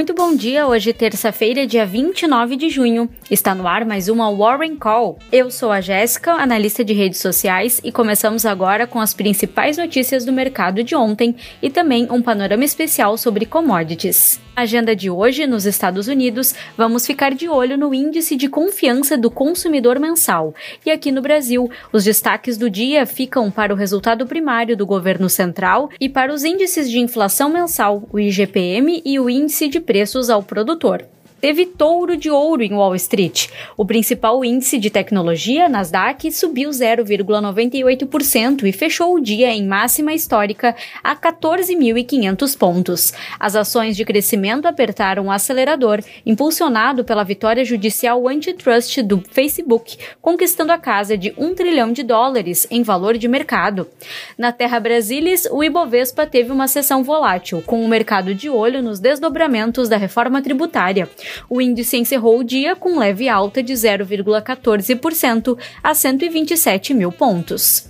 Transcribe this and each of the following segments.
Muito bom dia, hoje terça-feira, dia 29 de junho. Está no ar mais uma Warren Call. Eu sou a Jéssica, analista de redes sociais, e começamos agora com as principais notícias do mercado de ontem e também um panorama especial sobre commodities. Na agenda de hoje, nos Estados Unidos, vamos ficar de olho no índice de confiança do consumidor mensal. E aqui no Brasil, os destaques do dia ficam para o resultado primário do governo central e para os índices de inflação mensal, o IGPM e o índice de preços ao produtor teve touro de ouro em Wall Street. O principal índice de tecnologia, Nasdaq, subiu 0,98% e fechou o dia em máxima histórica a 14.500 pontos. As ações de crescimento apertaram o acelerador, impulsionado pela vitória judicial antitrust do Facebook, conquistando a casa de 1 trilhão de dólares em valor de mercado. Na Terra Brasilis, o Ibovespa teve uma sessão volátil, com o mercado de olho nos desdobramentos da reforma tributária. O índice encerrou o dia com leve alta de 0,14% a 127 mil pontos.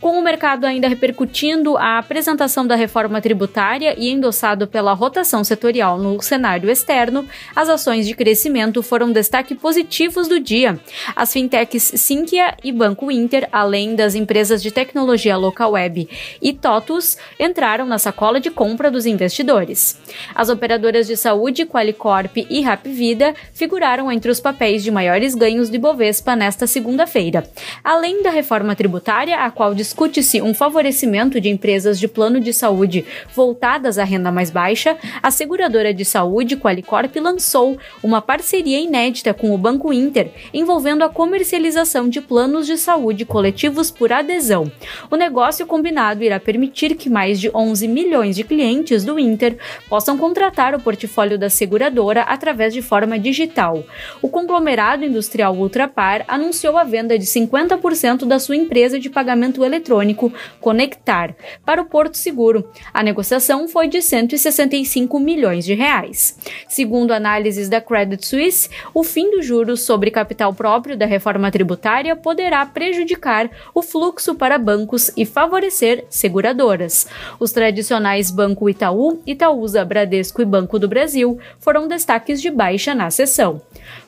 Com o mercado ainda repercutindo a apresentação da reforma tributária e endossado pela rotação setorial no cenário externo, as ações de crescimento foram destaque positivos do dia. As fintechs Sinqia e Banco Inter, além das empresas de tecnologia local web e TOTUS, entraram na sacola de compra dos investidores. As operadoras de saúde Qualicorp e Rapvida figuraram entre os papéis de maiores ganhos do Ibovespa nesta segunda-feira. Além da reforma tributária, a qual discute-se um favorecimento de empresas de plano de saúde voltadas à renda mais baixa, a seguradora de saúde Qualicorp lançou uma parceria inédita com o Banco Inter, envolvendo a comercialização de planos de saúde coletivos por adesão. O negócio combinado irá permitir que mais de 11 milhões de clientes do Inter possam contratar o portfólio da seguradora através de forma digital. O conglomerado industrial Ultrapar anunciou a venda de 50% da sua empresa de pagamento eletrônico eletrônico Conectar para o Porto Seguro. A negociação foi de 165 milhões de reais. Segundo análises da Credit Suisse, o fim dos juros sobre capital próprio da reforma tributária poderá prejudicar o fluxo para bancos e favorecer seguradoras. Os tradicionais Banco Itaú, Itaúsa, Bradesco e Banco do Brasil foram destaques de baixa na sessão.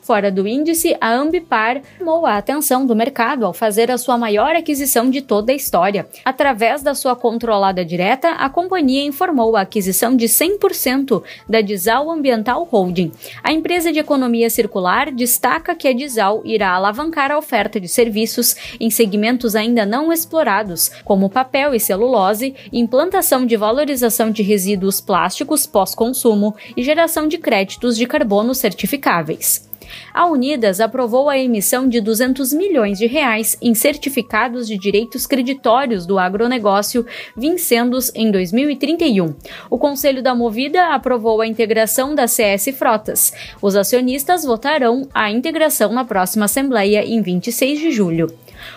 Fora do índice, a Ambipar chamou a atenção do mercado ao fazer a sua maior aquisição de toda a história. Através da sua controlada direta, a companhia informou a aquisição de 100% da Dizal Ambiental Holding. A empresa de economia circular destaca que a Dizal irá alavancar a oferta de serviços em segmentos ainda não explorados, como papel e celulose, implantação de valorização de resíduos plásticos pós-consumo e geração de créditos de carbono certificáveis. A Unidas aprovou a emissão de 200 milhões de reais em certificados de direitos creditórios do agronegócio vincendos em 2031. O Conselho da Movida aprovou a integração da CS Frotas. Os acionistas votarão a integração na próxima Assembleia em 26 de julho.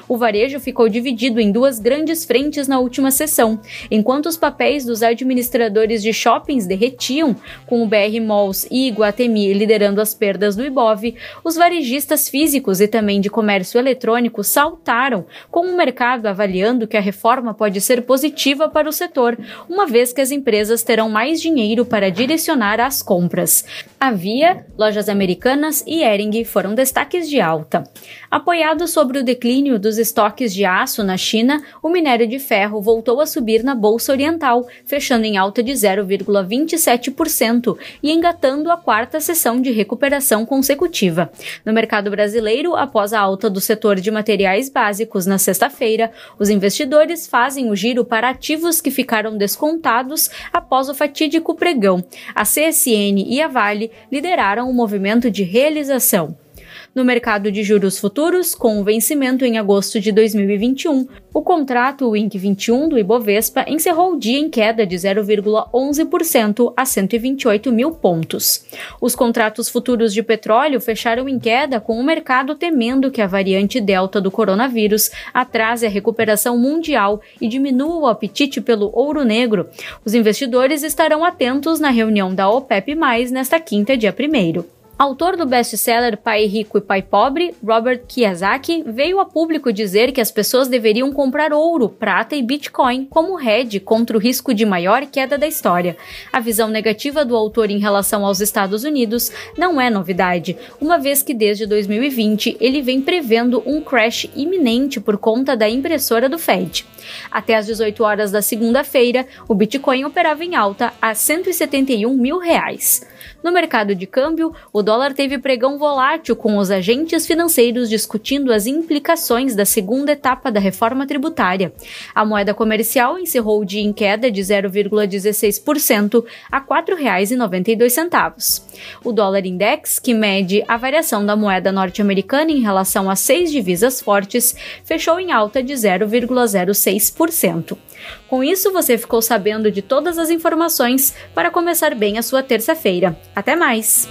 O varejo ficou dividido em duas grandes frentes na última sessão. Enquanto os papéis dos administradores de shoppings derretiam, com o BR Malls e Iguatemi liderando as perdas do Ibov, os varejistas físicos e também de comércio eletrônico saltaram, com o mercado avaliando que a reforma pode ser positiva para o setor, uma vez que as empresas terão mais dinheiro para direcionar às compras. A Via, Lojas Americanas e Ering foram destaques de alta. Apoiado sobre o declínio dos estoques de aço na China, o minério de ferro voltou a subir na Bolsa Oriental, fechando em alta de 0,27% e engatando a quarta sessão de recuperação consecutiva. No mercado brasileiro, após a alta do setor de materiais básicos na sexta-feira, os investidores fazem o giro para ativos que ficaram descontados após o fatídico pregão. A CSN e a Vale lideraram o movimento de realização. No mercado de juros futuros, com vencimento em agosto de 2021, o contrato Wink 21 do Ibovespa encerrou o dia em queda de 0,11% a 128 mil pontos. Os contratos futuros de petróleo fecharam em queda, com o mercado temendo que a variante Delta do coronavírus atrase a recuperação mundial e diminua o apetite pelo ouro negro. Os investidores estarão atentos na reunião da OPEP, nesta quinta, dia 1. Autor do best-seller Pai Rico e Pai Pobre, Robert Kiyosaki veio a público dizer que as pessoas deveriam comprar ouro, prata e Bitcoin como hedge contra o risco de maior queda da história. A visão negativa do autor em relação aos Estados Unidos não é novidade, uma vez que desde 2020 ele vem prevendo um crash iminente por conta da impressora do Fed. Até às 18 horas da segunda-feira, o Bitcoin operava em alta a 171 mil reais. No mercado de câmbio, o dólar teve pregão volátil com os agentes financeiros discutindo as implicações da segunda etapa da reforma tributária. A moeda comercial encerrou o dia em queda de 0,16% a R$ 4,92. O dólar index, que mede a variação da moeda norte-americana em relação a seis divisas fortes, fechou em alta de 0,06%. Com isso, você ficou sabendo de todas as informações para começar bem a sua terça-feira. Até mais!